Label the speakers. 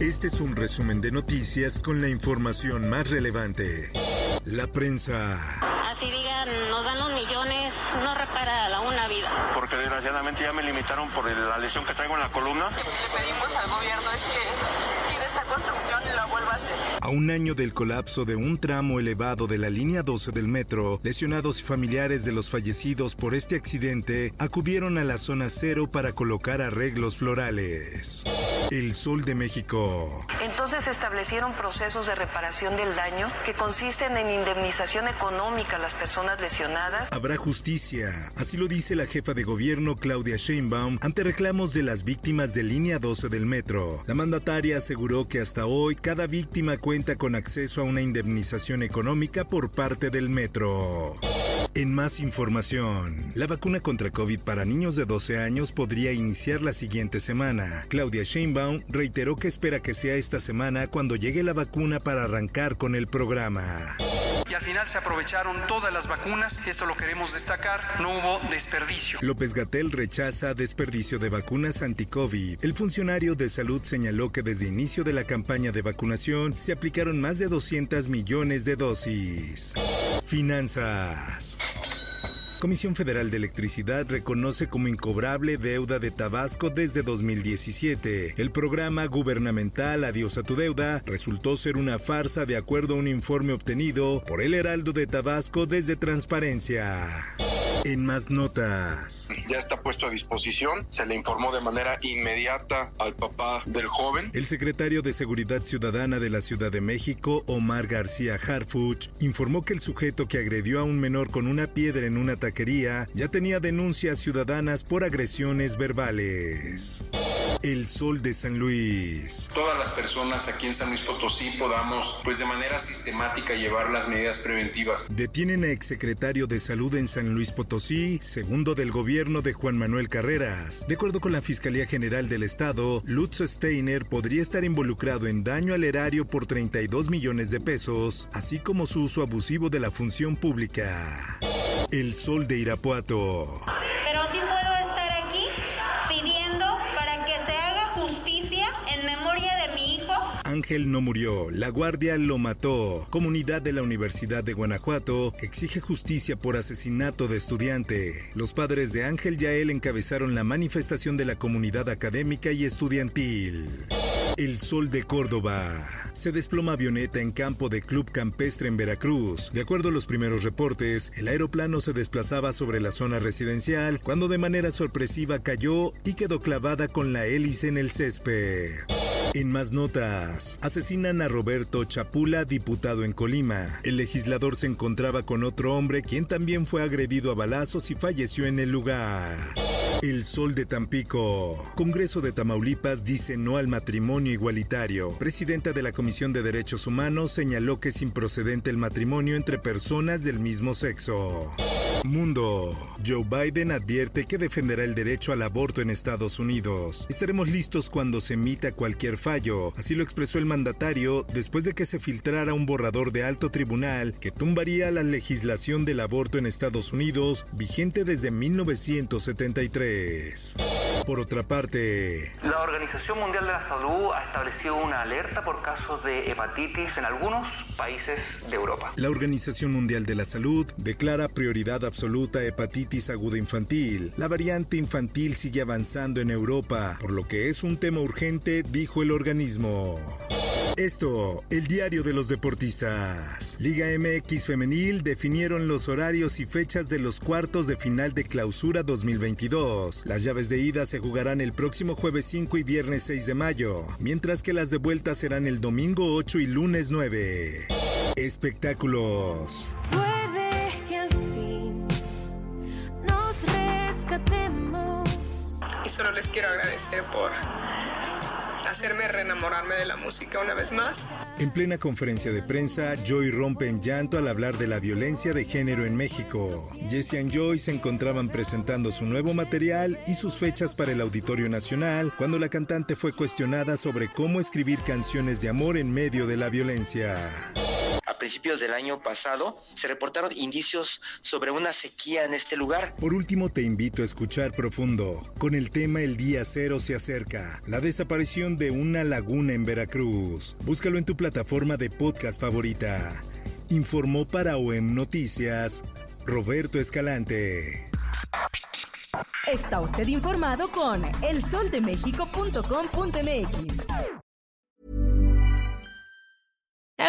Speaker 1: Este es un resumen de noticias con la información más relevante. La prensa,
Speaker 2: Así digan, nos dan los millones, no repara la una vida.
Speaker 3: porque desgraciadamente ya me limitaron por la lesión que traigo en la columna.
Speaker 4: le pedimos al gobierno es que tire esta construcción y la vuelva a hacer.
Speaker 1: a un año del colapso de un tramo elevado de la línea 12 del metro, lesionados y familiares de los fallecidos por este accidente acudieron a la zona cero para colocar arreglos florales. El Sol de México.
Speaker 5: Entonces se establecieron procesos de reparación del daño que consisten en indemnización económica a las personas lesionadas.
Speaker 1: Habrá justicia, así lo dice la jefa de gobierno Claudia Sheinbaum ante reclamos de las víctimas de línea 12 del metro. La mandataria aseguró que hasta hoy cada víctima cuenta con acceso a una indemnización económica por parte del metro. En más información, la vacuna contra COVID para niños de 12 años podría iniciar la siguiente semana. Claudia Sheinbaum reiteró que espera que sea esta semana cuando llegue la vacuna para arrancar con el programa.
Speaker 6: y al final se aprovecharon todas las vacunas, esto lo queremos destacar, no hubo desperdicio.
Speaker 1: López Gatel rechaza desperdicio de vacunas anti-COVID. El funcionario de salud señaló que desde inicio de la campaña de vacunación se aplicaron más de 200 millones de dosis. Finanzas. Comisión Federal de Electricidad reconoce como incobrable deuda de Tabasco desde 2017. El programa gubernamental Adiós a tu deuda resultó ser una farsa de acuerdo a un informe obtenido por el Heraldo de Tabasco desde Transparencia. En más notas.
Speaker 3: Ya está puesto a disposición. Se le informó de manera inmediata al papá del joven.
Speaker 1: El secretario de Seguridad Ciudadana de la Ciudad de México, Omar García Harfuch, informó que el sujeto que agredió a un menor con una piedra en una taquería ya tenía denuncias ciudadanas por agresiones verbales. El Sol de San Luis.
Speaker 7: todas las personas aquí en San Luis Potosí podamos, pues de manera sistemática, llevar las medidas preventivas.
Speaker 1: Detienen a exsecretario de Salud en San Luis Potosí, segundo del gobierno de Juan Manuel Carreras. De acuerdo con la Fiscalía General del Estado, Lutz Steiner podría estar involucrado en daño al erario por 32 millones de pesos, así como su uso abusivo de la función pública. El Sol de Irapuato. Ángel no murió, la guardia lo mató. Comunidad de la Universidad de Guanajuato exige justicia por asesinato de estudiante. Los padres de Ángel Yael encabezaron la manifestación de la comunidad académica y estudiantil. El Sol de Córdoba. Se desploma avioneta en campo de Club Campestre en Veracruz. De acuerdo a los primeros reportes, el aeroplano se desplazaba sobre la zona residencial cuando de manera sorpresiva cayó y quedó clavada con la hélice en el césped. En más notas, asesinan a Roberto Chapula, diputado en Colima. El legislador se encontraba con otro hombre quien también fue agredido a balazos y falleció en el lugar. El Sol de Tampico. Congreso de Tamaulipas dice no al matrimonio igualitario. Presidenta de la Comisión de Derechos Humanos señaló que es improcedente el matrimonio entre personas del mismo sexo. Mundo. Joe Biden advierte que defenderá el derecho al aborto en Estados Unidos. Estaremos listos cuando se emita cualquier fallo. Así lo expresó el mandatario después de que se filtrara un borrador de alto tribunal que tumbaría la legislación del aborto en Estados Unidos vigente desde 1973. Por otra parte,
Speaker 8: La Organización Mundial de la Salud ha establecido una alerta por casos de hepatitis en algunos países de Europa.
Speaker 1: La Organización Mundial de la Salud declara prioridad absoluta hepatitis aguda infantil. La variante infantil sigue avanzando en Europa, por lo que es un tema urgente, dijo el organismo. Esto, el diario de los deportistas. Liga MX Femenil definieron los horarios y fechas de los cuartos de final de clausura 2022. Las llaves de ida se jugarán el próximo jueves 5 y viernes 6 de mayo, mientras que las de vuelta serán el domingo 8 y lunes 9. Espectáculos.
Speaker 9: Puede que al fin nos rescatemos.
Speaker 4: Y solo les
Speaker 9: quiero agradecer por hacerme reenamorarme de la música una vez más.
Speaker 1: En plena conferencia de prensa, Joy rompe en llanto al hablar de la violencia de género en México. Jessie y Joy se encontraban presentando su nuevo material y sus fechas para el Auditorio Nacional cuando la cantante fue cuestionada sobre cómo escribir canciones de amor en medio de la violencia
Speaker 10: principios del año pasado, se reportaron indicios sobre una sequía en este lugar.
Speaker 1: Por último, te invito a escuchar profundo con el tema El Día Cero se acerca, la desaparición de una laguna en Veracruz. Búscalo en tu plataforma de podcast favorita. Informó para OEM Noticias Roberto Escalante.
Speaker 11: Está usted informado con elsoldemexico.com.mx.